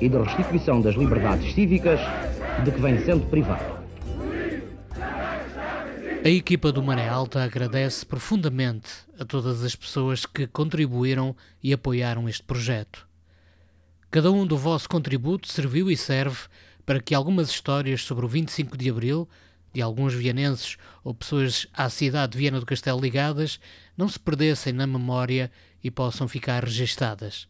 e de restituição das liberdades cívicas de que vem sendo privado. A equipa do Maré Alta agradece profundamente a todas as pessoas que contribuíram e apoiaram este projeto. Cada um do vosso contributo serviu e serve para que algumas histórias sobre o 25 de Abril, de alguns vianenses ou pessoas à cidade de Viana do Castelo ligadas, não se perdessem na memória e possam ficar registadas.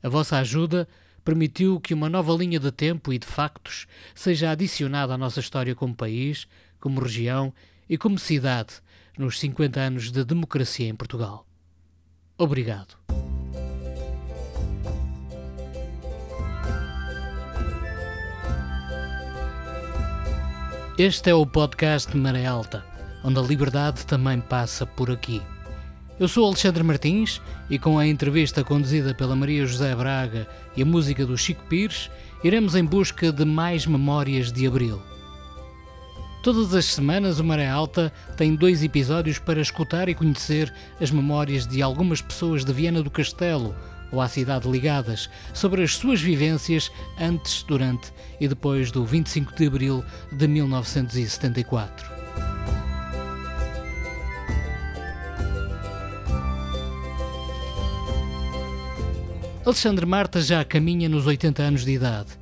A vossa ajuda permitiu que uma nova linha de tempo e de factos seja adicionada à nossa história como país, como região e como cidade nos 50 anos de democracia em Portugal. Obrigado. Este é o podcast Maré Alta, onde a liberdade também passa por aqui. Eu sou Alexandre Martins e com a entrevista conduzida pela Maria José Braga e a música do Chico Pires, iremos em busca de mais memórias de Abril. Todas as semanas o Maré Alta tem dois episódios para escutar e conhecer as memórias de algumas pessoas de Viana do Castelo ou à cidade ligadas sobre as suas vivências antes, durante e depois do 25 de Abril de 1974. Alexandre Marta já caminha nos 80 anos de idade.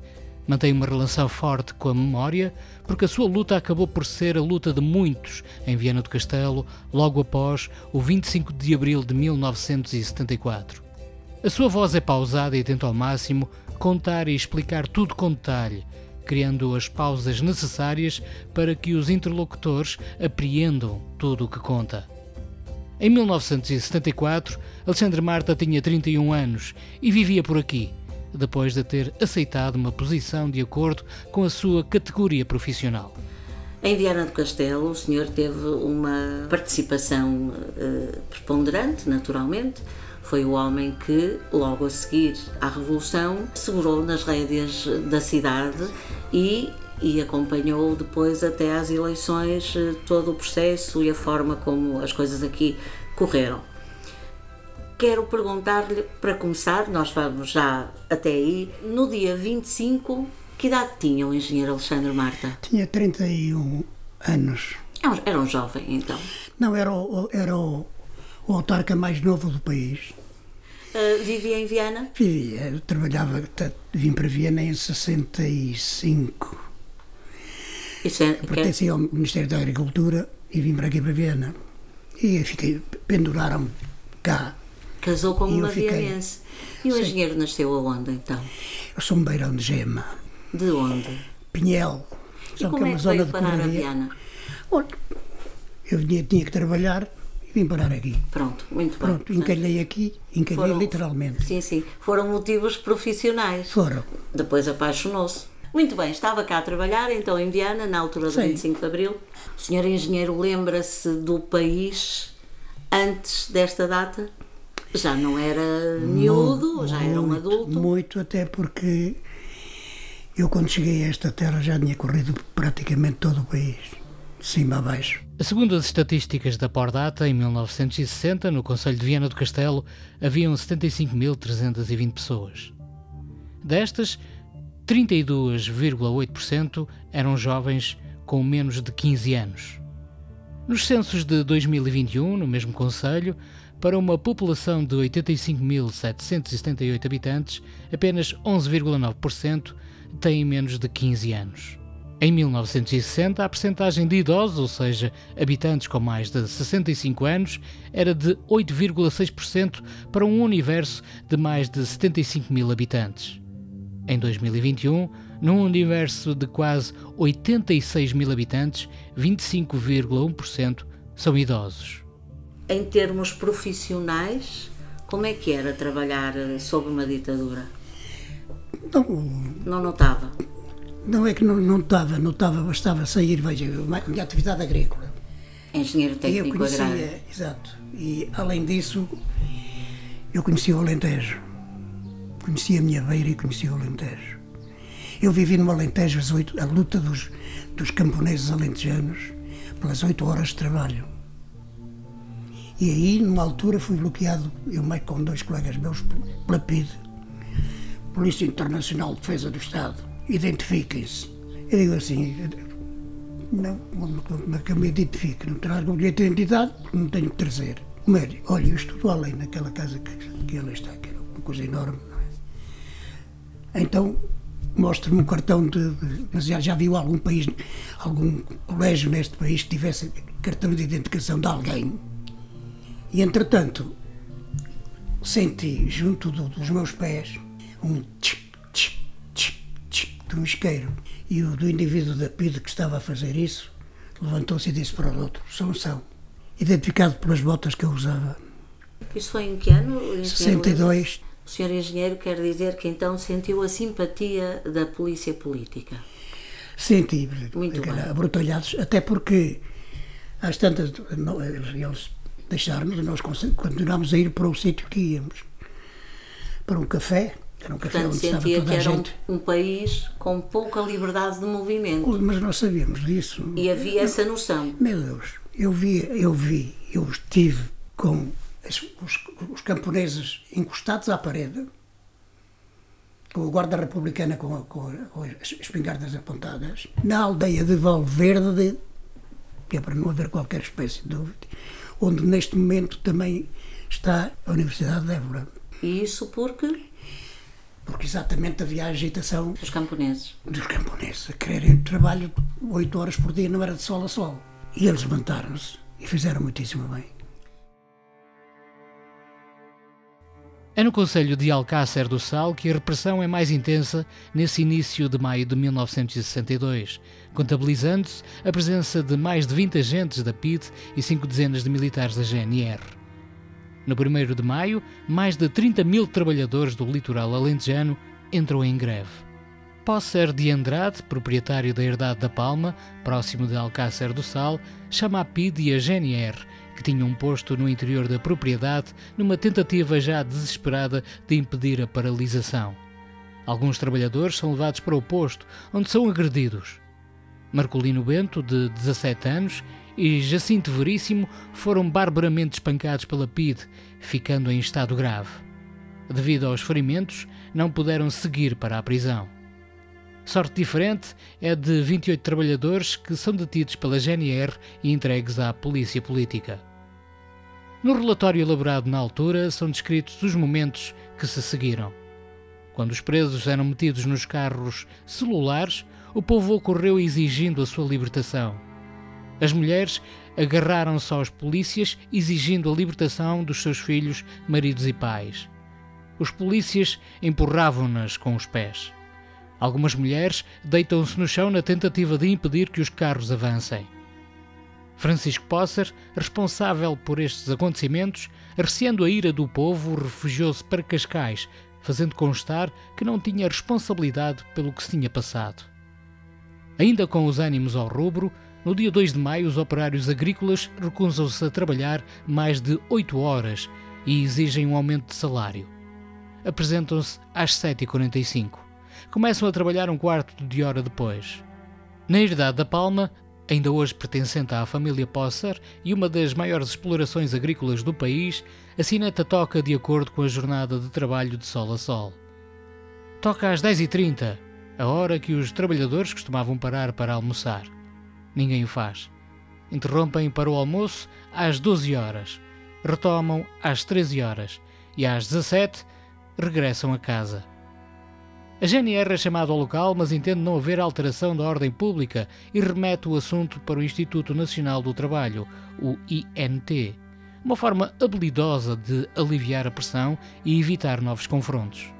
Mantém uma relação forte com a memória, porque a sua luta acabou por ser a luta de muitos em Viana do Castelo, logo após o 25 de abril de 1974. A sua voz é pausada e tenta ao máximo contar e explicar tudo com detalhe, criando as pausas necessárias para que os interlocutores apreendam tudo o que conta. Em 1974, Alexandre Marta tinha 31 anos e vivia por aqui, depois de ter aceitado uma posição de acordo com a sua categoria profissional. Em Viana do Castelo, o senhor teve uma participação uh, preponderante, naturalmente. Foi o homem que, logo a seguir à Revolução, segurou nas rédeas da cidade e e acompanhou depois até às eleições eh, todo o processo e a forma como as coisas aqui correram. Quero perguntar-lhe, para começar, nós vamos já até aí, no dia 25, que idade tinha o engenheiro Alexandre Marta? Tinha 31 anos. Era um jovem, então? Não, era o, era o, o autarca mais novo do país. Uh, vivia em Viana? Vivia, trabalhava, vim para Viana em 65. Isso é, Pertencia ao Ministério da Agricultura e vim para aqui para Viena. E fiquei, penduraram-me cá. Casou com uma vianense. E o Sim. engenheiro nasceu aonde então? Eu sou um beirão de gema. De onde? Pinhel. E como é, é que veio parar a Viana? eu vinha, tinha que trabalhar e vim parar aqui. Pronto, muito bem. Pronto, encalhei aqui, encalhei foram, literalmente. Sim, sim. Foram motivos profissionais. Foram. Depois apaixonou-se. Muito bem, estava cá a trabalhar então em Viana, na altura do Sim. 25 de Abril. O senhor engenheiro lembra-se do país antes desta data? Já não era miúdo, muito, já era um adulto? Muito, até porque eu quando cheguei a esta terra já tinha corrido praticamente todo o país, de cima a baixo. Segundo as estatísticas da Pordata, em 1960, no Conselho de Viana do Castelo, haviam 75.320 pessoas. Destas, 32,8% eram jovens com menos de 15 anos. Nos censos de 2021, no mesmo Conselho, para uma população de 85.778 habitantes, apenas 11,9% têm menos de 15 anos. Em 1960, a percentagem de idosos, ou seja, habitantes com mais de 65 anos, era de 8,6% para um universo de mais de 75 mil habitantes. Em 2021, num universo de quase 86 mil habitantes, 25,1% são idosos. Em termos profissionais, como é que era trabalhar sob uma ditadura? Não, não notava? Não é que não, não estava, não estava, bastava sair, veja, a minha atividade agrícola. Engenheiro técnico eu conhecia, agrário. Exato. E além disso, eu conhecia o Alentejo. Conhecia a minha beira e conhecia o Alentejo. Eu vivi no Alentejo as oito, a luta dos, dos camponeses alentejanos pelas oito horas de trabalho. E aí, numa altura, fui bloqueado, eu mais com dois colegas meus, pela PID, Polícia Internacional de Defesa do Estado. Identifiquem-se. Eu digo assim, não, como é que eu me identifico? Não trago o bilhete de identidade porque não tenho que trazer. Mas, olha, eu estudo além naquela casa que, que ela está, que era uma coisa enorme? Então, mostra-me um cartão de. Mas já, já viu algum país, algum colégio neste país que tivesse cartão de identificação de alguém? E entretanto, senti junto do, dos meus pés um tch, tch, tch, tch, de um isqueiro. E o do indivíduo da PID que estava a fazer isso levantou-se e disse para o outro: são, são. Identificado pelas botas que eu usava. Isso foi em que ano? 62. O senhor engenheiro quer dizer que então sentiu a simpatia da polícia política? Senti, Muito abrutalhados, até porque às tantas eles deixaram-nos e nós continuámos a ir para o sítio que íamos. Para um café, era um café Portanto, onde sentia que era. Um, um país com pouca liberdade de movimento. Mas nós sabíamos disso. E havia essa noção. Meu Deus, eu vi, eu vi, eu estive com os, os camponeses encostados à parede, com o guarda republicana com, com, com as espingardas apontadas, na aldeia de Valverde, que é para não haver qualquer espécie de dúvida, onde neste momento também está a Universidade de Évora. E isso porque? Porque exatamente havia a agitação dos camponeses. Dos camponeses, a quererem trabalho oito horas por dia, não era de sol a sol. E eles levantaram-se e fizeram muitíssimo bem. É no Conselho de Alcácer do Sal que a repressão é mais intensa nesse início de maio de 1962, contabilizando-se a presença de mais de 20 agentes da PID e cinco dezenas de militares da GNR. No 1 de maio, mais de 30 mil trabalhadores do litoral alentejano entram em greve. Pósser de Andrade, proprietário da Herdade da Palma, próximo de Alcácer do Sal, chama a PID e a GNR que tinham posto no interior da propriedade numa tentativa já desesperada de impedir a paralisação. Alguns trabalhadores são levados para o posto, onde são agredidos. Marcolino Bento, de 17 anos, e Jacinto Veríssimo foram barbaramente espancados pela PID, ficando em estado grave. Devido aos ferimentos, não puderam seguir para a prisão. Sorte diferente é de 28 trabalhadores que são detidos pela GNR e entregues à polícia política. No relatório elaborado na altura são descritos os momentos que se seguiram. Quando os presos eram metidos nos carros celulares, o povo ocorreu exigindo a sua libertação. As mulheres agarraram-se aos polícias exigindo a libertação dos seus filhos, maridos e pais. Os polícias empurravam-nas com os pés. Algumas mulheres deitam-se no chão na tentativa de impedir que os carros avancem. Francisco Posser, responsável por estes acontecimentos, receando a ira do povo, refugiou-se para Cascais, fazendo constar que não tinha responsabilidade pelo que se tinha passado. Ainda com os ânimos ao rubro, no dia 2 de maio os operários agrícolas recusam-se a trabalhar mais de 8 horas e exigem um aumento de salário. Apresentam-se às 7h45 começam a trabalhar um quarto de hora depois. Na Herdade da Palma, ainda hoje pertencente à família Posser e uma das maiores explorações agrícolas do país, a sineta toca de acordo com a jornada de trabalho de sol a sol. Toca às 10h30, a hora que os trabalhadores costumavam parar para almoçar. Ninguém o faz. Interrompem para o almoço às 12 horas, retomam às 13 horas e às 17 regressam a casa. A GNR é chamada ao local, mas entende não haver alteração da ordem pública e remete o assunto para o Instituto Nacional do Trabalho, o INT, uma forma habilidosa de aliviar a pressão e evitar novos confrontos.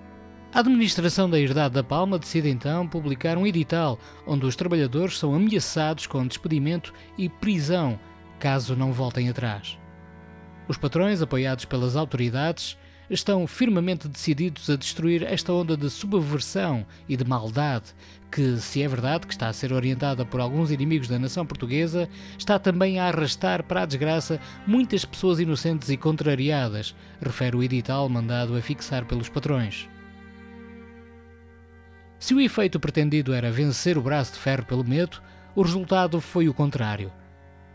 A administração da Herdade da Palma decide então publicar um edital onde os trabalhadores são ameaçados com despedimento e prisão caso não voltem atrás. Os patrões, apoiados pelas autoridades, estão firmemente decididos a destruir esta onda de subversão e de maldade que, se é verdade que está a ser orientada por alguns inimigos da nação portuguesa, está também a arrastar para a desgraça muitas pessoas inocentes e contrariadas, refere o edital mandado a fixar pelos patrões. Se o efeito pretendido era vencer o braço de ferro pelo medo, o resultado foi o contrário.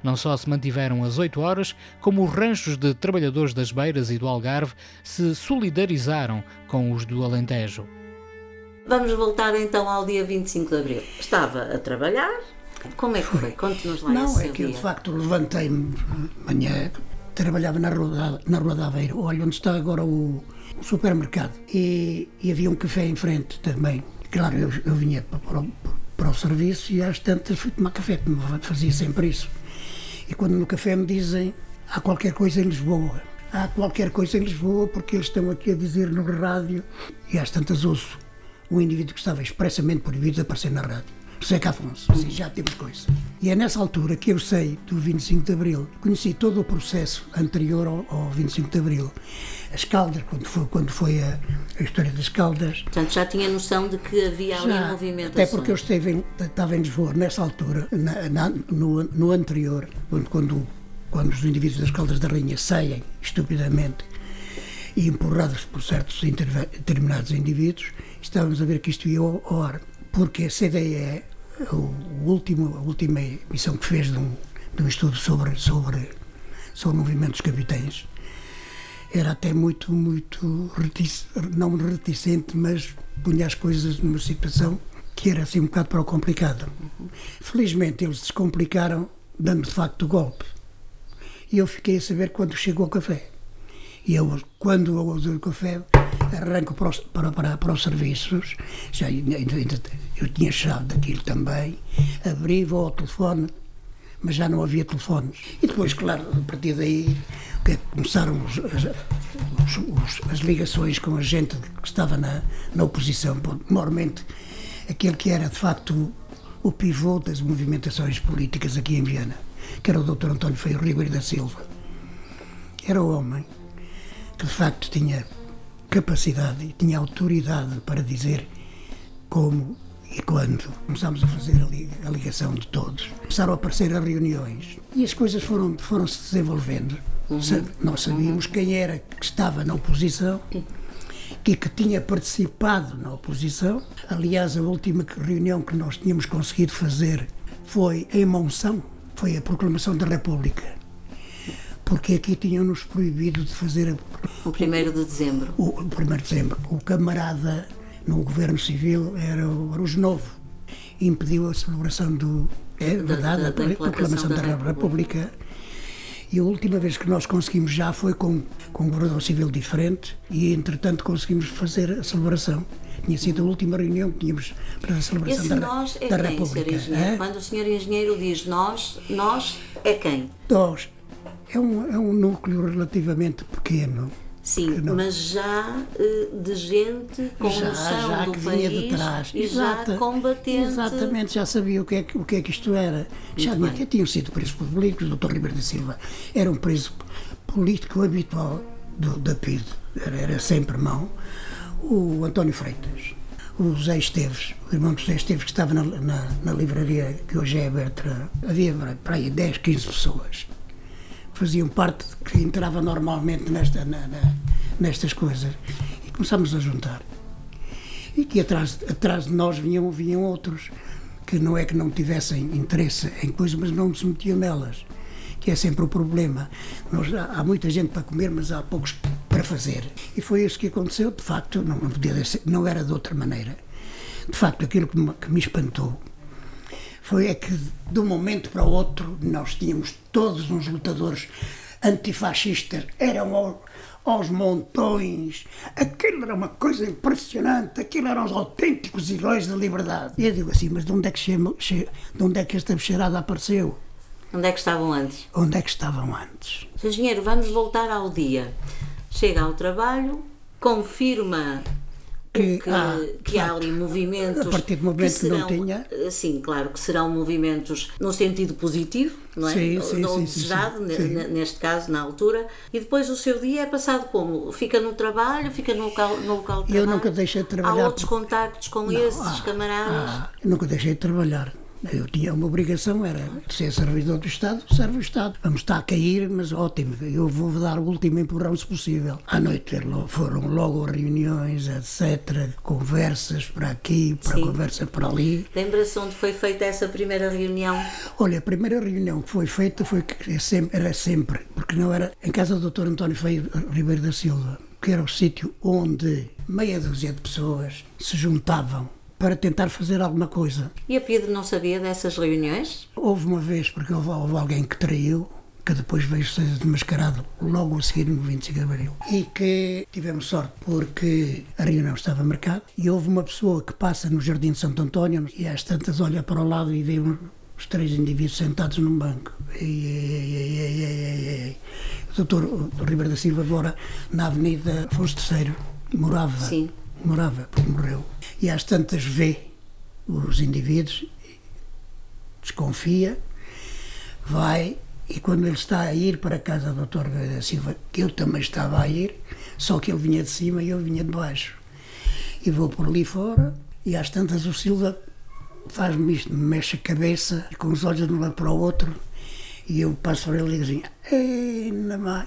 Não só se mantiveram as oito horas, como os ranchos de trabalhadores das Beiras e do Algarve se solidarizaram com os do Alentejo. Vamos voltar então ao dia 25 de Abril. Estava a trabalhar. Como é que foi? Conte-nos lá Não, é que eu de facto levantei-me manhã, trabalhava na Rua, na rua da Aveiro, olha onde está agora o, o supermercado. E, e, havia um café em frente também. Claro, eu, eu vinha para, o, para o serviço e às tantas fui tomar café, como fazia sempre isso. E quando no café me dizem há qualquer coisa em Lisboa, há qualquer coisa em Lisboa porque eles estão aqui a dizer no rádio e às tantas ouço um indivíduo que estava expressamente proibido de aparecer na rádio. José Afonso, assim, já temos coisa. E é nessa altura que eu sei do 25 de Abril, conheci todo o processo anterior ao, ao 25 de Abril. As Caldas, quando foi, quando foi a, a história das Caldas. Portanto, já tinha noção de que havia ali já, movimento. Até porque eu esteve em, estava em Lisboa nessa altura, na, na, no, no anterior, quando, quando, quando os indivíduos das Caldas da Rainha saem estupidamente e empurrados por certos determinados indivíduos, estávamos a ver que isto ia ao, ar, porque a CDE, o, o último, a última emissão que fez de um, de um estudo sobre, sobre, sobre o movimento dos capitães, era até muito, muito, reticente, não reticente, mas punha as coisas numa situação que era assim um bocado para o complicado. Felizmente eles descomplicaram, dando de facto o golpe. E eu fiquei a saber quando chegou o café. E eu, quando eu uso o café, arranco para os, para, para, para os serviços, já, eu tinha chave daquilo também, abri, vou ao telefone, mas já não havia telefones. E depois, claro, a partir daí é começaram os, as, os, as, ligações com a gente que estava na, na oposição, normalmente aquele que era de facto o pivô das movimentações políticas aqui em Viana, que era o Dr. António Feio Ribeiro da Silva. Era o homem que de facto tinha capacidade e tinha autoridade para dizer como e quando começámos a fazer a ligação de todos, começaram a aparecer as reuniões e as coisas foram, foram se desenvolvendo. Uhum. Nós sabíamos uhum. quem era que estava na oposição e que tinha participado na oposição. Aliás, a última reunião que nós tínhamos conseguido fazer foi em Monção, foi a proclamação da República porque aqui tinham-nos proibido de fazer. O 1 de dezembro. O 1 de dezembro. O camarada no governo civil era o Arujo Novo. Impediu a celebração do. É da, da, da a proclamação da, da República. República. E a última vez que nós conseguimos já foi com, com um governador civil diferente e, entretanto, conseguimos fazer a celebração. Tinha sido a última reunião que tínhamos para a celebração Esse da, nós é da quem, República. Quando o senhor engenheiro diz nós, nós é quem? Nós é um, é um núcleo relativamente pequeno. Sim, mas já uh, de gente com já, noção já do que país vinha de trás. e Exato, já combatente. Exatamente, já sabia o que é que, o que, é que isto era. Muito já até tinham sido presos públicos, o Dr. Ribeiro da Silva era um preso político habitual do, da PID, era, era sempre mão. O António Freitas, o José Esteves, o irmão de José Esteves, que estava na, na, na livraria que hoje é aberta, havia para aí 10, 15 pessoas faziam parte, que entrava normalmente nesta, na, na, nestas coisas. E começámos a juntar. E que atrás, atrás de nós vinham, vinham outros, que não é que não tivessem interesse em coisas, mas não se metiam nelas. Que é sempre o problema. Nós, há, há muita gente para comer, mas há poucos para fazer. E foi isso que aconteceu, de facto, não, não, podia ser, não era de outra maneira. De facto, aquilo que me, que me espantou foi é que de um momento para o outro nós tínhamos todos uns lutadores antifascistas, eram ao, aos montões, aquilo era uma coisa impressionante, aquilo eram os autênticos heróis da liberdade. E eu digo assim, mas de onde é que, chamo, de onde é que esta bexarada apareceu? Onde é que estavam antes? Onde é que estavam antes? Engenheiro, vamos voltar ao dia. Chega ao trabalho, confirma que, que, ah, que há ali movimentos. A partir do momento que, serão, que não tinha. Sim, claro, que serão movimentos no sentido positivo, não é? Sim, sim, Ou sim, desejado, neste caso, na altura. E depois o seu dia é passado como? Fica no trabalho, fica no local, no local de trabalho? Eu nunca deixei de trabalhar. Há outros contactos com não, esses ah, camaradas? Ah, nunca deixei de trabalhar. Eu tinha uma obrigação, era ser servidor do Estado, serve o Estado. Vamos estar a cair, mas ótimo, eu vou dar o último empurrão se possível. À noite foram logo reuniões, etc., conversas para aqui, para conversa para ali. Lembra-se onde foi feita essa primeira reunião? Olha, a primeira reunião que foi feita foi que é era sempre, porque não era em casa do Dr. António Feio Ribeiro da Silva, que era o sítio onde meia dúzia de pessoas se juntavam para tentar fazer alguma coisa. E a Pedro não sabia dessas reuniões? Houve uma vez, porque houve, houve alguém que traiu, que depois veio ser desmascarado logo a seguir no 25 de Abril. E que tivemos sorte porque a reunião estava marcada e houve uma pessoa que passa no Jardim de Santo António e às tantas olha para o lado e vê os três indivíduos sentados num banco. E, e, e, o doutor Ribeiro da Silva agora na Avenida Afonso III morava. Sim morava, porque morreu. E às tantas vê os indivíduos, desconfia, vai, e quando ele está a ir para a casa do Dr. Silva, que eu também estava a ir, só que ele vinha de cima e eu vinha de baixo. E vou por ali fora, e às tantas o Silva faz-me isto, me mexe a cabeça, com os olhos de um lado para o outro, e eu passo por ele e digo assim: Ei, mãe,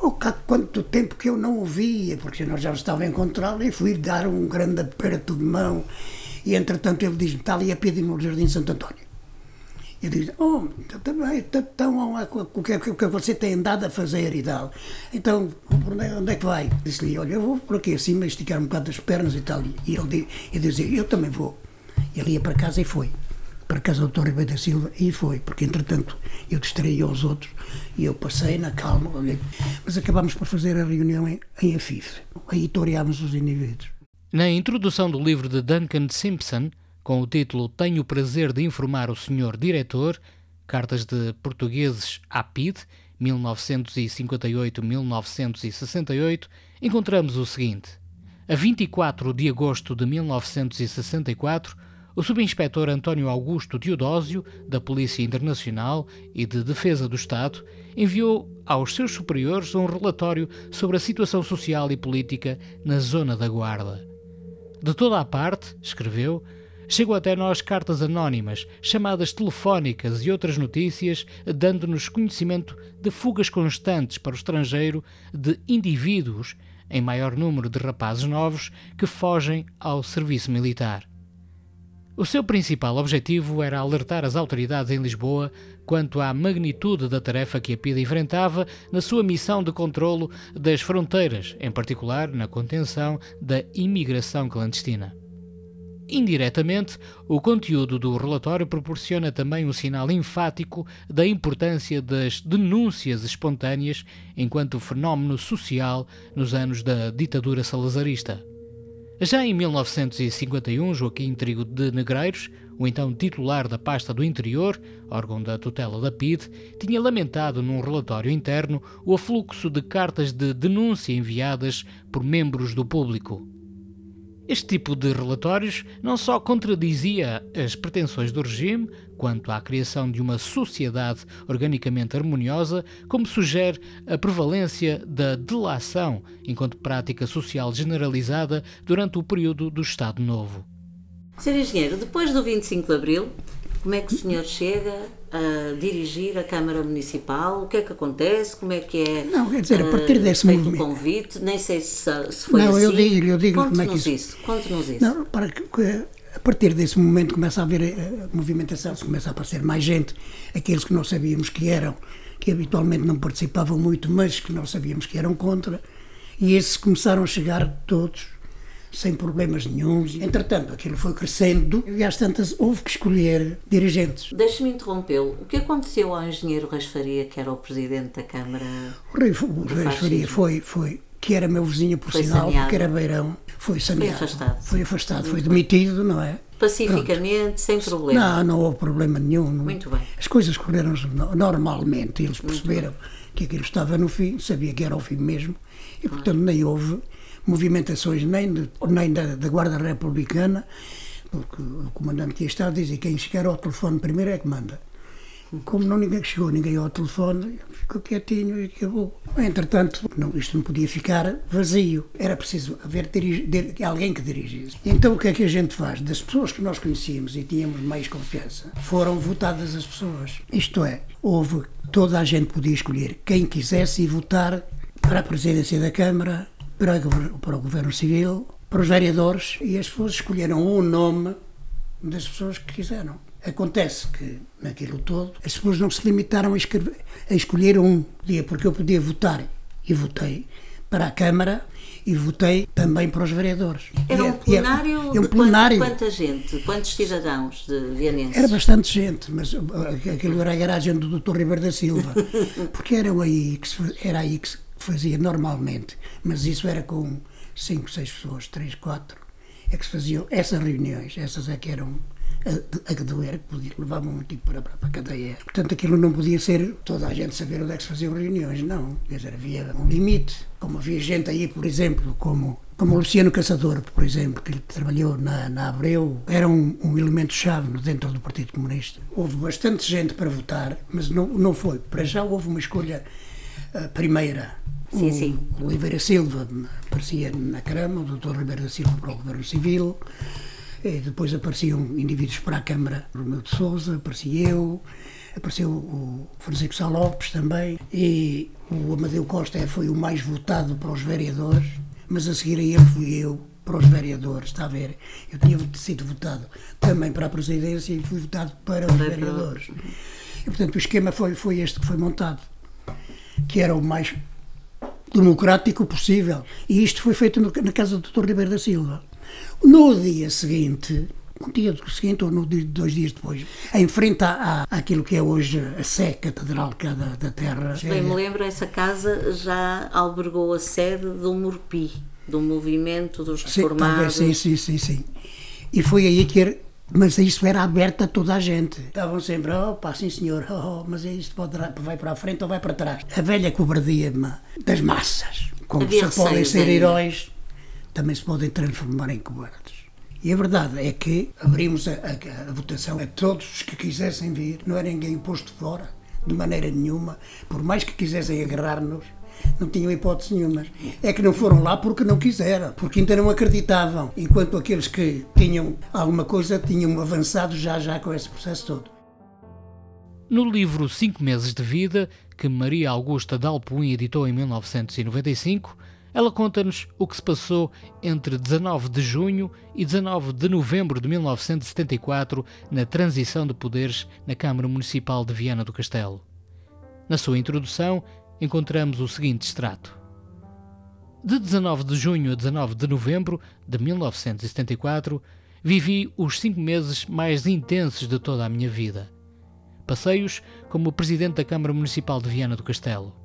oh, quanto tempo que eu não o via, porque nós já estava a encontrá-lo e fui dar um grande aperto de mão. E entretanto ele diz-me: Está ali a pedir no Jardim Santo António. E digo: Oh, também, então, então o que, é que você tem andado a fazer e tal? Então, onde é que vai? Disse-lhe: Olha, eu vou por aqui acima esticar um bocado as pernas e tal. E ele dizia: Eu também vou. Ele ia para casa e foi para casa do Dr. Ribeiro da Silva e foi, porque entretanto eu distraí aos outros e eu passei na calma, mas acabámos por fazer a reunião em, em Afif, aí toreámos os indivíduos. Na introdução do livro de Duncan Simpson, com o título Tenho o prazer de informar o Sr. Diretor, Cartas de Portugueses à PID, 1958-1968, encontramos o seguinte. A 24 de agosto de 1964, o subinspetor António Augusto Teodósio, da Polícia Internacional e de Defesa do Estado, enviou aos seus superiores um relatório sobre a situação social e política na Zona da Guarda. De toda a parte, escreveu, chegou até nós cartas anónimas, chamadas telefónicas e outras notícias, dando-nos conhecimento de fugas constantes para o estrangeiro de indivíduos, em maior número de rapazes novos, que fogem ao serviço militar. O seu principal objetivo era alertar as autoridades em Lisboa quanto à magnitude da tarefa que a PIDE enfrentava na sua missão de controlo das fronteiras, em particular na contenção da imigração clandestina. Indiretamente, o conteúdo do relatório proporciona também um sinal enfático da importância das denúncias espontâneas enquanto fenómeno social nos anos da ditadura salazarista. Já em 1951, Joaquim Trigo de Negreiros, o então titular da pasta do Interior, órgão da tutela da PIDE, tinha lamentado num relatório interno o afluxo de cartas de denúncia enviadas por membros do público. Este tipo de relatórios não só contradizia as pretensões do regime quanto à criação de uma sociedade organicamente harmoniosa, como sugere a prevalência da delação enquanto prática social generalizada durante o período do Estado Novo. Sr. Engenheiro, depois do 25 de Abril, como é que o senhor chega a dirigir a Câmara Municipal? O que é que acontece? Como é que é Não, quer dizer, a partir eh, desse feito movimento... o convite? Nem sei se, se foi Não, assim. eu digo, eu digo como é que isso... isso. Conte-nos isso. Não, para que, a partir desse momento começa a haver a eh, movimentação, começa a aparecer mais gente, aqueles que nós sabíamos que eram, que habitualmente não participavam muito, mas que nós sabíamos que eram contra, e esses começaram a chegar todos sem problemas nenhums. Entretanto, aquilo foi crescendo e às tantas houve que escolher dirigentes. Deixe-me interrompê-lo. O que aconteceu ao engenheiro Rasfaria, que era o presidente da Câmara? O Rei, o Rasfaria foi, foi, que era meu vizinho por foi sinal, saneado. porque era beirão, foi saneado. Foi afastado. Foi afastado, foi demitido, não é? Pacificamente, Pronto. sem problema. Não, não houve problema nenhum. Muito bem. As coisas correram normalmente, eles perceberam que aquilo estava no fim, sabia que era o fim mesmo, e portanto nem houve movimentações nem, de, nem da, da Guarda Republicana, porque o comandante que está diz quem chegar ao telefone primeiro é que manda. Como não ninguém chegou, ninguém ao telefone, ficou quietinho e acabou. Entretanto, não, isto não podia ficar vazio. Era preciso haver dirige, alguém que dirigisse. Então o que é que a gente faz? Das pessoas que nós conhecíamos e tínhamos mais confiança, foram votadas as pessoas. Isto é, houve, toda a gente podia escolher quem quisesse e votar para a presidência da Câmara, para, para o Governo Civil, para os vereadores, e as pessoas escolheram o nome das pessoas que quiseram. Acontece que, naquilo todo, as pessoas não se limitaram a, escrever, a escolher um dia, porque eu podia votar, e votei, para a Câmara e votei também para os vereadores. Era um é- é- plenário, é, um plenário. quanta gente? Quantos cidadãos de Vianenses? Era bastante gente, mas uh, aquilo era a garagem do Dr. Ribeiro da Silva, porque era aí que se, era aí que se fazia normalmente, mas isso era com 5, 6 pessoas, 3, 4, é que se faziam essas reuniões, essas é que eram a, a doer, que podia, levavam um tipo para, para a cadeia. Portanto, aquilo não podia ser toda a gente saber onde é que se faziam reuniões, não. Quer dizer, havia um limite. Como havia gente aí, por exemplo, como como o Luciano Caçador, por exemplo, que trabalhou na, na Abreu, era um, um elemento-chave dentro do Partido Comunista. Houve bastante gente para votar, mas não, não foi. Para já houve uma escolha uh, primeira. Sim, o, sim. Oliveira Silva aparecia na Câmara, o Dr. Ribeiro da Silva para o Governo Civil, e depois apareciam indivíduos para a Câmara, Romeu de Souza, apareci eu, apareceu o Francisco Sá Lopes também, e o Amadeu Costa foi o mais votado para os vereadores, mas a seguir a ele fui eu para os vereadores, está a ver? Eu tinha sido votado também para a presidência e fui votado para os vereadores. E, portanto, o esquema foi, foi este que foi montado, que era o mais democrático possível. E isto foi feito na casa do Dr. Ribeiro da Silva. No dia seguinte, um dia seguinte ou no dia, dois dias depois, em frente à, àquilo que é hoje a Sé Catedral da, da Terra. Se bem me lembro, essa casa já albergou a sede do Morpi, do movimento dos reformados. Sim, sim, sim, sim. E foi aí que era, mas isso era aberto a toda a gente. Estavam sempre, oh pá, sim senhor, oh, mas isto pode, vai para a frente ou vai para trás. A velha cobardia das massas, como se podem ser heróis também se podem transformar em cobardes. E a verdade é que abrimos a, a, a, votação a todos os que quisessem vir, não era ninguém posto fora, de maneira nenhuma, por mais que quisessem agarrar-nos, não tinham hipótese nenhuma. É que não foram lá porque não quiseram, porque ainda não acreditavam, enquanto aqueles que tinham alguma coisa tinham avançado já já com esse processo todo. No livro Cinco Meses de Vida, que Maria Augusta Dalpuin editou em 1995, ela conta-nos o que se passou entre 19 de junho e 19 de novembro de 1974 na transição de poderes na Câmara Municipal de Viana do Castelo. Na sua introdução, encontramos o seguinte extrato. De 19 de junho a 19 de novembro de 1974, vivi os cinco meses mais intensos de toda a minha vida. Passei-os como presidente da Câmara Municipal de Viana do Castelo.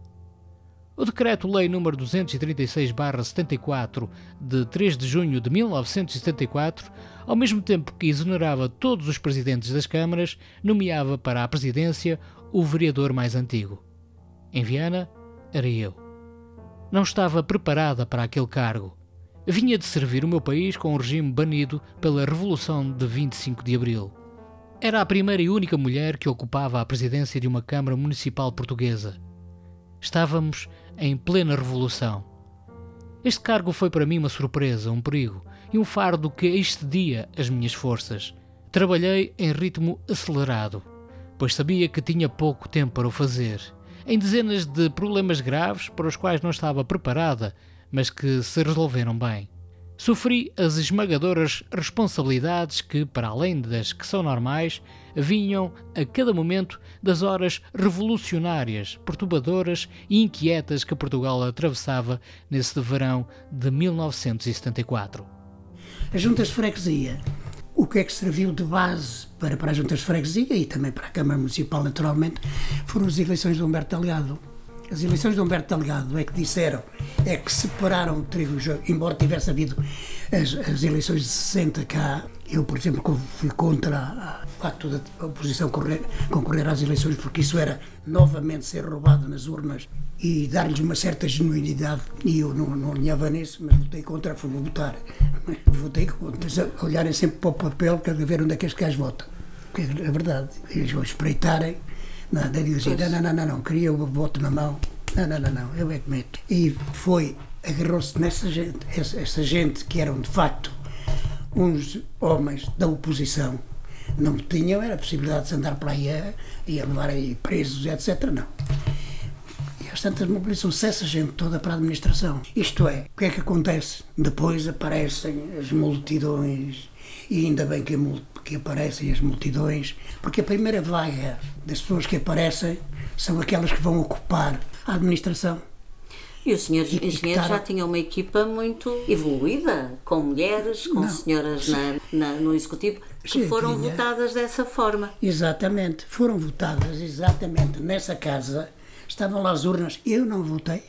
O Decreto-Lei nº 236-74, de 3 de junho de 1974, ao mesmo tempo que exonerava todos os presidentes das câmaras, nomeava para a presidência o vereador mais antigo. Em Viana, era eu. Não estava preparada para aquele cargo. Vinha de servir o meu país com o regime banido pela Revolução de 25 de Abril. Era a primeira e única mulher que ocupava a presidência de uma Câmara Municipal portuguesa. Estávamos em plena revolução. Este cargo foi para mim uma surpresa, um perigo e um fardo que excedia as minhas forças. Trabalhei em ritmo acelerado, pois sabia que tinha pouco tempo para o fazer, em dezenas de problemas graves para os quais não estava preparada, mas que se resolveram bem. Sofri as esmagadoras responsabilidades que, para além das que são normais, vinham a cada momento das horas revolucionárias, perturbadoras e inquietas que Portugal atravessava nesse verão de 1974. As juntas de freguesia. O que é que serviu de base para, para as juntas de freguesia e também para a Câmara Municipal, naturalmente, foram as eleições de Humberto Aliado as eleições de Humberto Delgado é que disseram, é que separaram o trigo, embora tivesse havido as, as eleições de 60 cá, Eu, por exemplo, fui contra o facto da oposição correr, concorrer às eleições, porque isso era novamente ser roubado nas urnas e dar-lhes uma certa genuinidade. E eu não, não alinhava nisso, mas votei contra, fui votar. Votei contra. Olharem sempre para o papel para ver onde é que este gajo vota. Porque é verdade. Eles vão espreitarem, nada, dizem, não, não, não, não, não, queria o voto na mão. Não, não, não, não, eu é que meto. E foi, agarrou-se nessa gente, essa, essa gente que eram de facto uns homens da oposição não tinham era a possibilidade de se andar para aí a, e a levar aí presos, etc. Não. Às tantas mobilizam-se essa gente toda para a administração. Isto é, o que é que acontece? Depois aparecem as multidões, e ainda bem que, que aparecem as multidões, porque a primeira vaga das pessoas que aparecem são aquelas que vão ocupar a administração. E o senhor e, engenheiro já tinha uma equipa muito evoluída, com mulheres, com não, senhoras na, na, no executivo, que sim, foram tinha. votadas dessa forma. Exatamente, foram votadas exatamente nessa casa. Estavam lá as urnas, eu não votei,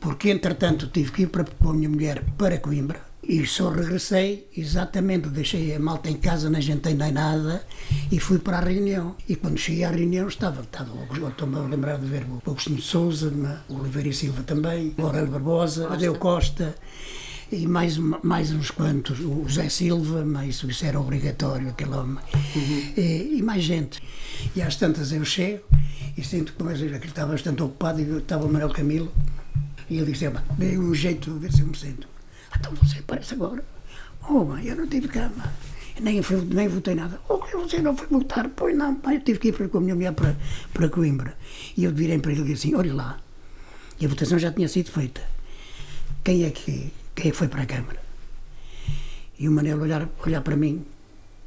porque entretanto tive que ir para, com a minha mulher para Coimbra e só regressei exatamente, deixei a malta em casa, não jantei nem nada e fui para a reunião. E quando cheguei à reunião estava, estava estou-me a lembrar de ver o Agostinho de Souza, o Oliveira Silva também, o Aurélio Barbosa, Adeu Costa e mais, mais uns quantos, o José Silva, mas isso era obrigatório, aquele homem, uhum. e, e, mais gente. E às tantas eu chego e sinto que começo a ele estava bastante ocupado e estava o Manuel Camilo e ele disse, dei um jeito de ver se eu me sento. Então você parece agora. Oh, mãe, eu não tive cama. Nem, fui, nem votei nada. Oh, você não foi votar? Pois não, pai, eu tive que ir para, com a minha mulher para, para Coimbra. E eu virei para ele e disse assim: olhe lá. E a votação já tinha sido feita. Quem é que, que foi para a Câmara? E o Manel olhar, olhar para mim,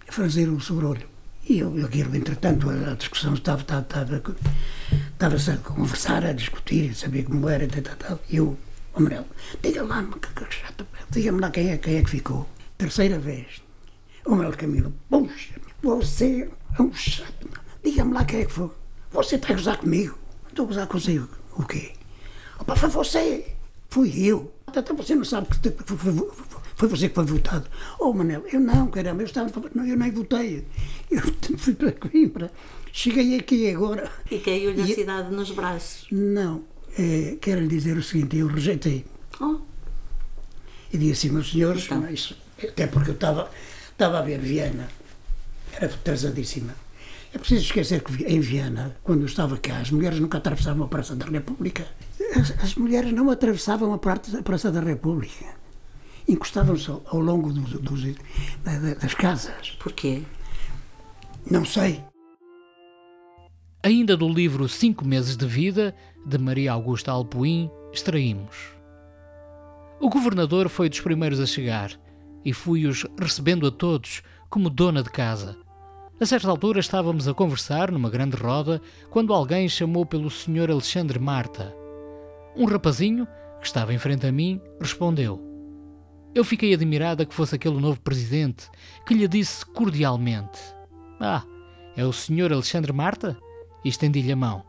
a fazer o sobre-olho. E eu, aquilo, entretanto, a, a discussão estava, estava, estava, estava a conversar, a discutir, saber como era, tal, tal, tal. E eu Amarelo. Diga lá, diga-me lá quem é, quem é que ficou. Terceira vez. O meu Camilo. Puxa, você é um chato. Diga-me lá quem é que foi. Você está a gozar comigo? Estou a gozar consigo. O quê? Opa, foi você. Fui eu. Até você não sabe que foi, foi você que foi votado. Oh, Manel, eu não, caramba, eu, estava, não, eu nem votei. Eu fui para Coimbra. Cheguei aqui agora. E caiu-lhe a cidade nos braços. Não, é, quero lhe dizer o seguinte, eu rejeitei. Oh. E disse assim, meus senhores, então. mas, até porque eu estava, estava a ver Viena, era atrasadíssima. É preciso esquecer que em Viena, quando eu estava cá, as mulheres nunca atravessavam a Praça da República. As, as mulheres não atravessavam a Praça da República. Encostavam-se ao, ao longo dos, dos, das casas. Porquê? Não sei. Ainda do livro Cinco Meses de Vida, de Maria Augusta Alpuim, extraímos. O governador foi dos primeiros a chegar e fui-os recebendo a todos como dona de casa. A certa altura estávamos a conversar numa grande roda quando alguém chamou pelo Sr. Alexandre Marta. Um rapazinho, que estava em frente a mim, respondeu. Eu fiquei admirada que fosse aquele novo presidente que lhe disse cordialmente: Ah, é o Sr. Alexandre Marta? e estendi-lhe a mão.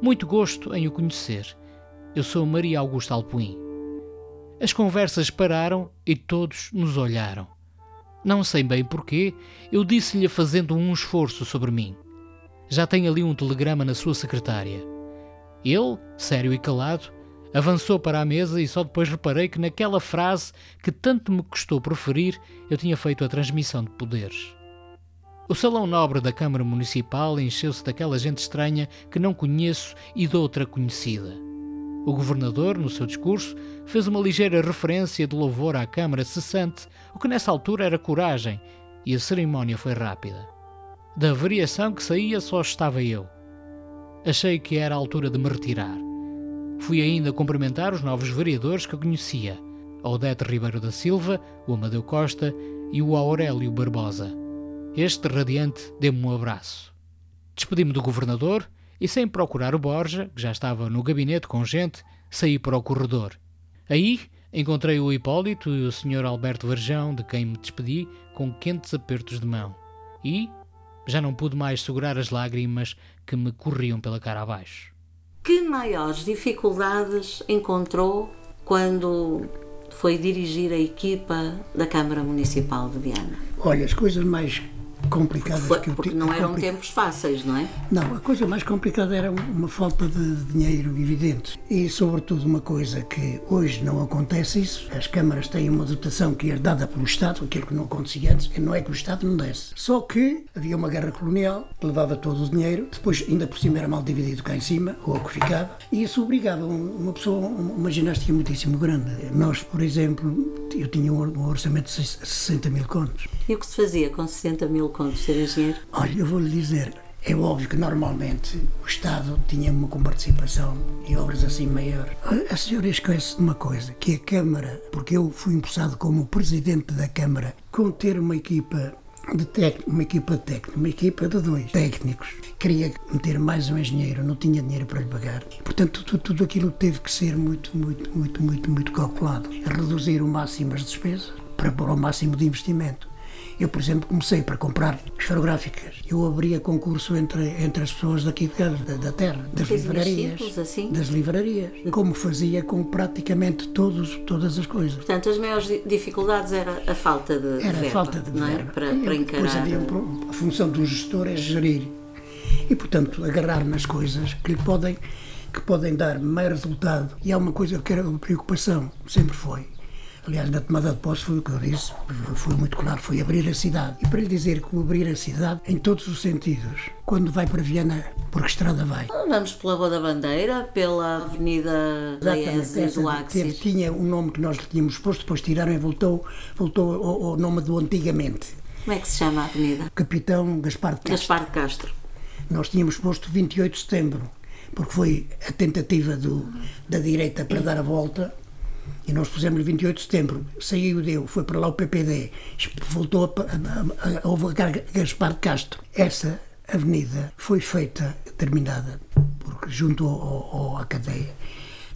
Muito gosto em o conhecer. Eu sou Maria Augusta Alpuim. As conversas pararam e todos nos olharam. Não sei bem porquê, eu disse-lhe fazendo um esforço sobre mim. Já tem ali um telegrama na sua secretária. Ele, sério e calado, avançou para a mesa e só depois reparei que naquela frase que tanto me custou proferir eu tinha feito a transmissão de poderes. O salão nobre da Câmara Municipal encheu-se daquela gente estranha que não conheço e de outra conhecida. O governador, no seu discurso, fez uma ligeira referência de louvor à Câmara cessante, o que nessa altura era coragem, e a cerimónia foi rápida. Da variação que saía só estava eu. Achei que era a altura de me retirar. Fui ainda cumprimentar os novos vereadores que conhecia, Odete Ribeiro da Silva, o Amadeu Costa e o Aurélio Barbosa. Este radiante deu-me um abraço. Despedi-me do governador e, sem procurar o Borja, que já estava no gabinete com gente, saí para o corredor. Aí encontrei o Hipólito e o Sr. Alberto Varjão, de quem me despedi com quentes apertos de mão. E já não pude mais segurar as lágrimas que me corriam pela cara abaixo. Que maiores dificuldades encontrou quando foi dirigir a equipa da Câmara Municipal de Viana? Olha, as coisas mais complicadas Foi, que eu Porque não eram tempos fáceis, não é? Não, a coisa mais complicada era uma falta de dinheiro evidente. E, sobretudo, uma coisa que hoje não acontece isso. As câmaras têm uma dotação que é dada pelo Estado, aquilo que não acontecia antes. Não é que o Estado não desse. Só que havia uma guerra colonial que levava todo o dinheiro. Depois, ainda por cima, era mal dividido cá em cima, ou o que ficava. E isso obrigava uma pessoa uma ginástica muitíssimo grande. Nós, por exemplo, eu tinha um orçamento de 60 mil contos. E o que se fazia com 60 mil contos, ser engenheiro? Olha, eu vou-lhe dizer, é óbvio que normalmente o Estado tinha uma comparticipação em obras assim maior. A senhora esquece de uma coisa, que a Câmara, porque eu fui empossado como presidente da Câmara, com ter uma equipa de técnico, uma equipa de técnico, uma equipa de dois técnicos. Queria meter mais um engenheiro, não tinha dinheiro para lhe pagar. Portanto, tudo, tudo aquilo teve que ser muito, muito, muito, muito, muito calculado. Reduzir o máximo as despesas para pôr o máximo de investimento. Eu, por exemplo, comecei para comprar esferográficas. Eu abria concurso entre, entre as pessoas daqui da, da terra, das livrarias. Assim? Das livrarias. Como fazia com praticamente todos, todas as coisas. Portanto, as maiores dificuldades era a falta de era verba, a falta de é? verba. Para, para encarar. Um, a função do gestor é gerir. E, portanto, agarrar nas coisas que lhe podem que podem dar mais resultado. E há uma coisa que era uma preocupação, sempre foi, Aliás, na tomada de posse foi o que eu disse, foi muito claro, foi abrir a cidade. E para lhe dizer que abrir a cidade, em todos os sentidos, quando vai para Viana, por que estrada vai? Vamos pela Rua da Bandeira, pela Avenida da e do Axis. Tinha um nome que nós lhe tínhamos posto, depois tiraram e voltou, voltou ao, ao nome do antigamente. Como é que se chama a avenida? Capitão Gaspar de Castro. Gaspar de Castro. Nós tínhamos posto 28 de setembro, porque foi a tentativa do, da direita para dar a volta e nós pusemos 28 de setembro, saiu deu, foi para lá o PPD, voltou a, a, a, a Gaspar de Castro. Essa avenida foi feita, terminada, porque junto ao, ao, à cadeia,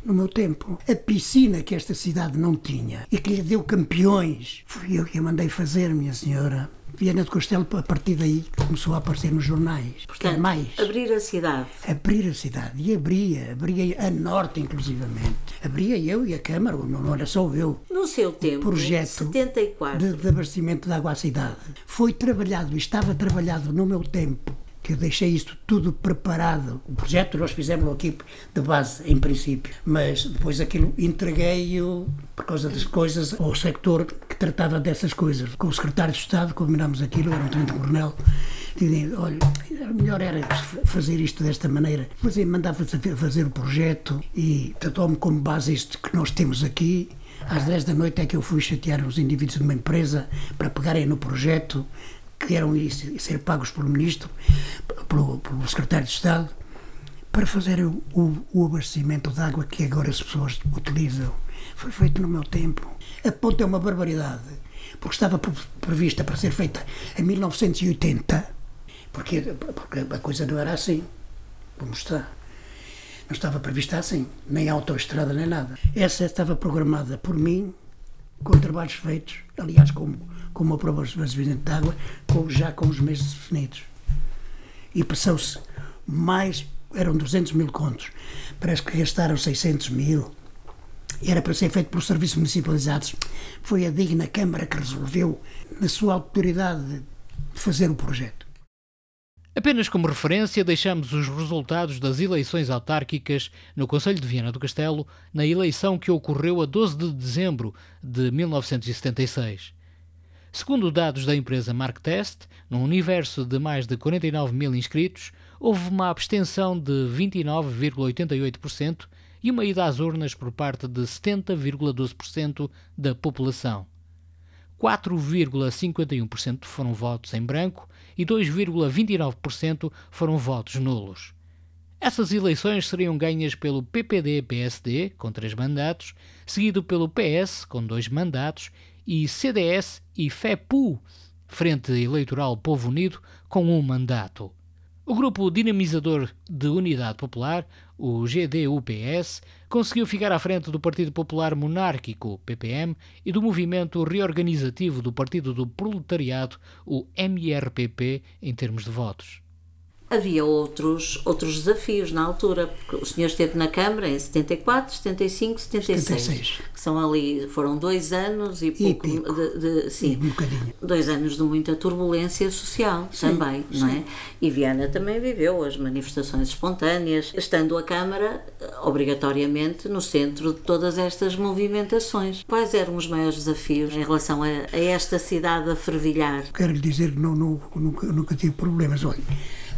no meu tempo. A piscina que esta cidade não tinha e que lhe deu campeões, fui eu que a mandei fazer, minha senhora. Viana do Castelo, a partir daí, começou a aparecer nos jornais. Portanto, mais. abrir a cidade. Abrir a cidade. E abria, abria a norte, inclusivamente. Abria eu e a Câmara, não era só eu. No seu tempo, projeto 74. De, de abastecimento de água à cidade. Foi trabalhado, estava trabalhado no meu tempo que eu deixei isto tudo preparado. O projeto nós fizemos aqui de base, em princípio, mas depois aquilo entreguei-o, por causa das coisas, ao sector que tratava dessas coisas. Com o secretário de Estado, combinámos aquilo, era um tenente-coronel, dizendo, olha, melhor era fazer isto desta maneira. Depois mandava fazer o projeto e tratou-me como base isto que nós temos aqui. Às 10 da noite é que eu fui chatear os indivíduos de uma empresa para pegarem no projeto que eram ser pagos pelo Ministro, pelo, pelo Secretário de Estado, para fazer o, o, abastecimento de água que agora as pessoas utilizam. Foi feito no meu tempo. A ponta é uma barbaridade, porque estava prevista para ser feita em 1980, porque, porque a coisa não era assim, como está. Não estava prevista assim, nem autoestrada nem nada. Essa estava programada por mim, com trabalhos feitos, aliás, como como a prova de de água, com, já com os meses definidos. E passou-se mais, eram 200 mil contos, parece que gastaram 600 mil. Era para ser feito pelos serviços municipalizados. Foi a digna Câmara que resolveu, na sua autoridade, fazer o projeto. Apenas como referência, deixamos os resultados das eleições autárquicas no Conselho de Viana do Castelo na eleição que ocorreu a 12 de dezembro de 1976. Segundo dados da empresa MarkTest, num universo de mais de 49 mil inscritos, houve uma abstenção de 29,88% e uma ida às urnas por parte de 70,12% da população. 4,51% foram votos em branco e 2,29% foram votos nulos. Essas eleições seriam ganhas pelo PPD-PSD, com três mandatos, seguido pelo PS, com dois mandatos, e CDS e FEPU, Frente Eleitoral Povo Unido, com um mandato. O grupo dinamizador de Unidade Popular, o GDUPS, conseguiu ficar à frente do Partido Popular Monárquico, PPM, e do Movimento Reorganizativo do Partido do Proletariado, o MRPP, em termos de votos. Havia outros, outros desafios na altura, porque o senhor esteve na Câmara em 74, 75, 76, 76. que são ali, foram dois anos e, e pouco, de, de, sim, um dois anos de muita turbulência social sim, também, sim. não é? E Viana também viveu as manifestações espontâneas, estando a Câmara obrigatoriamente no centro de todas estas movimentações. Quais eram os maiores desafios em relação a, a esta cidade a fervilhar? Quero lhe dizer que não, não, nunca, nunca tive problemas, olha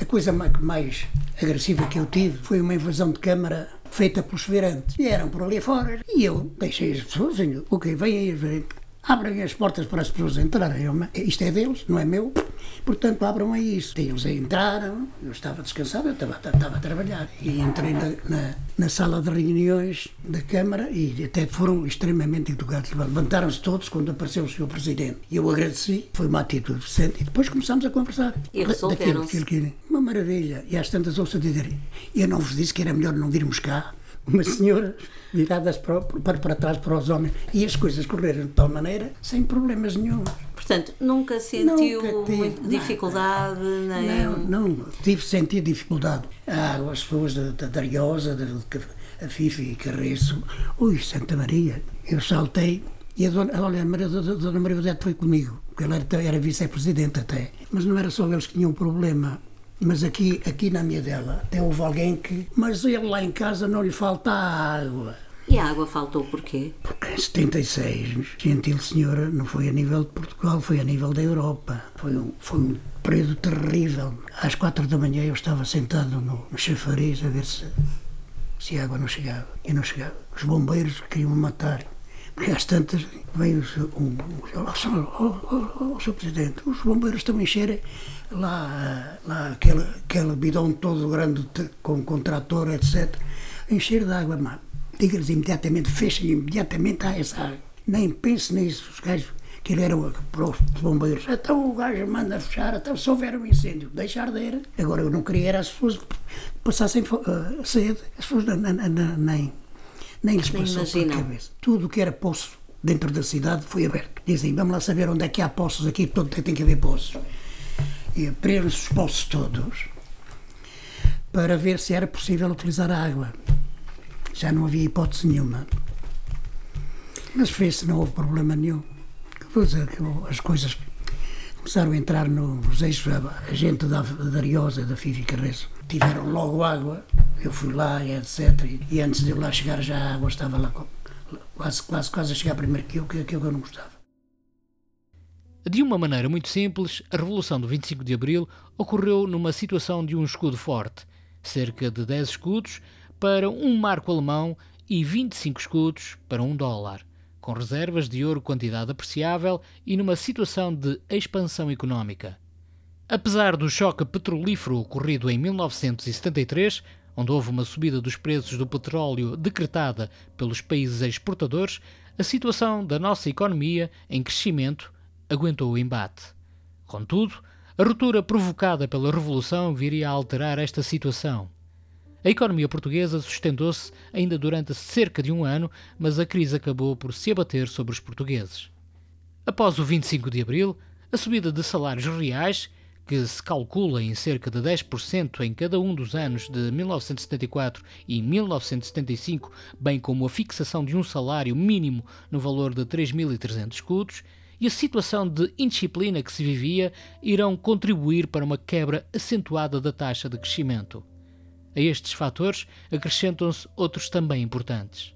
a coisa mais agressiva que eu tive foi uma invasão de Câmara feita pelos feirantes. Vieram por ali fora e eu deixei as pessoas, ok, vem aí, abrem as portas para as pessoas entrarem. Isto é deles, não é meu. Portanto, abram aí isso. Eles entraram, eu estava descansado, eu estava, estava a trabalhar. E entrei na, na, na, sala de reuniões da Câmara e até foram extremamente educados. Levantaram-se todos quando apareceu o Sr. Presidente. E eu agradeci, foi uma atitude decente. E depois começámos a conversar. E resolveram Uma maravilha. E às tantas ouço dizer, eu não vos disse que era melhor não virmos cá uma senhora viradas para, para, para trás para os homens e as coisas correram de tal maneira sem problemas nenhum. Portanto, nunca sentiu nunca tive, dificuldade? Não, nem... não, não, tive sentir dificuldade. Ah, as pessoas da, da Dariosa, da, a Fifi Carreço, ui, Santa Maria, eu saltei e a dona, olha, a Maria, a dona Maria Odete foi comigo, porque ela era, era vice-presidente até. Mas não era só eles que tinham um problema. Mas aqui, aqui na minha dela, até houve alguém que. Mas ele lá em casa não lhe falta água. E a água faltou porquê? Porque em 76, gentil senhora, não foi a nível de Portugal, foi a nível da Europa. Foi um, foi um período terrível. Às quatro da manhã eu estava sentado no, no chafariz a ver se, se a água não chegava. E não chegava. Os bombeiros queriam me matar. Porque às tantas veio um, um, oh, oh, Sr. Presidente, os bombeiros estão a encher lá, lá aquele, aquele bidão todo grande com, com trator, etc. Encher de água, mas diga-lhes imediatamente, fechem imediatamente a essa água. Nem pense nisso, os gajos que ele era para os bombeiros. Então o gajo manda fechar, então se houver um incêndio, deixa arder. Agora eu não queria era as pessoas passassem uh, sede, as pessoas nem nem lhes passou pela cabeça. Tudo o que era poço dentro da cidade foi aberto. Dizem, vamos lá saber onde é que há poços aqui, todo tem que haver poços. E abriram-se os poços todos para ver se era possível utilizar a água. Já não havia hipótese nenhuma. Mas fez-se, não houve problema nenhum. As coisas começaram a entrar nos eixos, a gente da, da Ariosa, da Fifi Carreço, tiveram logo água eu fui lá etc. E, antes de eu lá chegar já a água estava lá quase, quase, quase a chegar primeiro que eu, que que eu não gostava. De uma maneira muito simples, a Revolução do 25 de Abril ocorreu numa situação de um escudo forte, cerca de 10 escudos para um marco alemão e 25 escudos para um dólar, com reservas de ouro quantidade apreciável e numa situação de expansão económica. Apesar do choque petrolífero ocorrido em 1973, onde houve uma subida dos preços do petróleo decretada pelos países exportadores, a situação da nossa economia em crescimento aguentou o embate. Contudo, a ruptura provocada pela Revolução viria a alterar esta situação. A economia portuguesa sustentou-se ainda durante cerca de um ano, mas a crise acabou por se abater sobre os portugueses. Após o 25 de abril, a subida de salários reais que se calcula em cerca de 10% em cada um dos anos de 1974 e 1975, bem como a fixação de um salário mínimo no valor de 3.300 escudos, e a situação de indisciplina que se vivia irão contribuir para uma quebra acentuada da taxa de crescimento. A estes fatores acrescentam-se outros também importantes.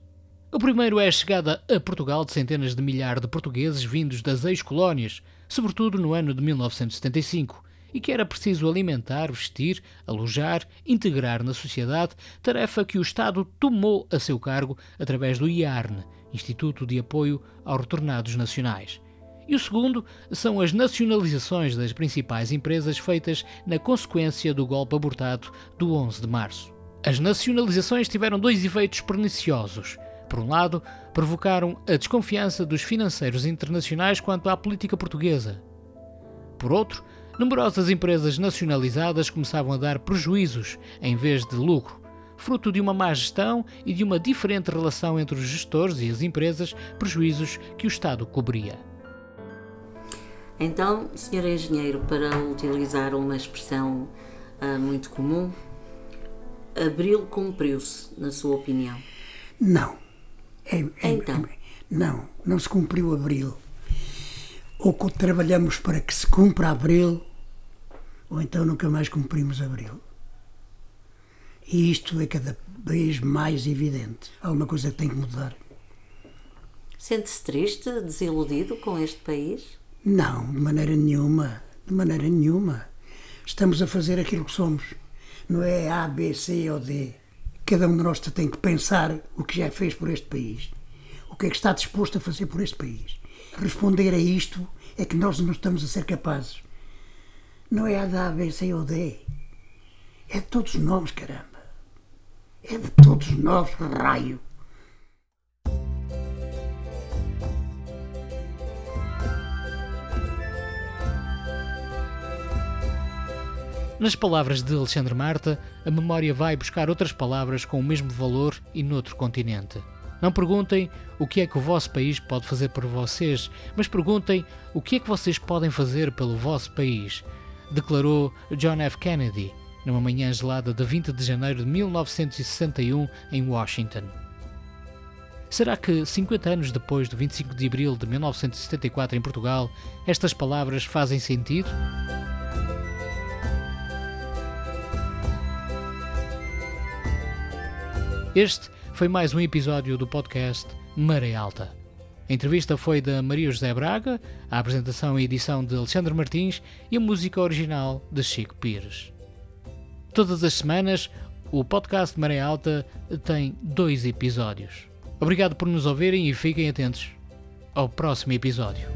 O primeiro é a chegada a Portugal de centenas de milhares de portugueses vindos das ex-colónias, sobretudo no ano de 1975, e que era preciso alimentar, vestir, alojar, integrar na sociedade, tarefa que o Estado tomou a seu cargo através do IARN, Instituto de Apoio aos Retornados Nacionais. E o segundo são as nacionalizações das principais empresas feitas na consequência do golpe abortado do 11 de março. As nacionalizações tiveram dois efeitos perniciosos. Por um lado, provocaram a desconfiança dos financeiros internacionais quanto à política portuguesa. Por outro, numerosas empresas nacionalizadas começavam a dar prejuízos em vez de lucro, fruto de uma má gestão e de uma diferente relação entre os gestores e as empresas, prejuízos que o Estado cobria. Então, Sr. Engenheiro, para utilizar uma expressão uh, muito comum. Abril cumpriu-se, na sua opinião? Não. É, é, então? É, não, não se cumpriu Abril. Ou trabalhamos para que se cumpra Abril, ou então nunca mais cumprimos Abril. E isto é cada vez mais evidente. Há uma coisa que tem que mudar. Sente-se triste, desiludido com este país? Não, de maneira nenhuma. De maneira nenhuma. Estamos a fazer aquilo que somos. Não é A, B, C ou D. Cada um de nós tem que pensar o que já fez por este país. O que é que está disposto a fazer por este país. Responder a isto é que nós não estamos a ser capazes. Não é a da A, B, C ou D. É de todos nós, caramba. É de todos nós, raio. Nas palavras de Alexandre Marta, a memória vai buscar outras palavras com o mesmo valor e noutro continente. Não perguntem o que é que o vosso país pode fazer por vocês, mas perguntem o que é que vocês podem fazer pelo vosso país, declarou John F. Kennedy numa manhã gelada de 20 de janeiro de 1961 em Washington. Será que, 50 anos depois do 25 de abril de 1974 em Portugal, estas palavras fazem sentido? Este foi mais um episódio do podcast Maré Alta. A entrevista foi da Maria José Braga, a apresentação e edição de Alexandre Martins e a música original de Chico Pires. Todas as semanas, o podcast Maré Alta tem dois episódios. Obrigado por nos ouvirem e fiquem atentos ao próximo episódio.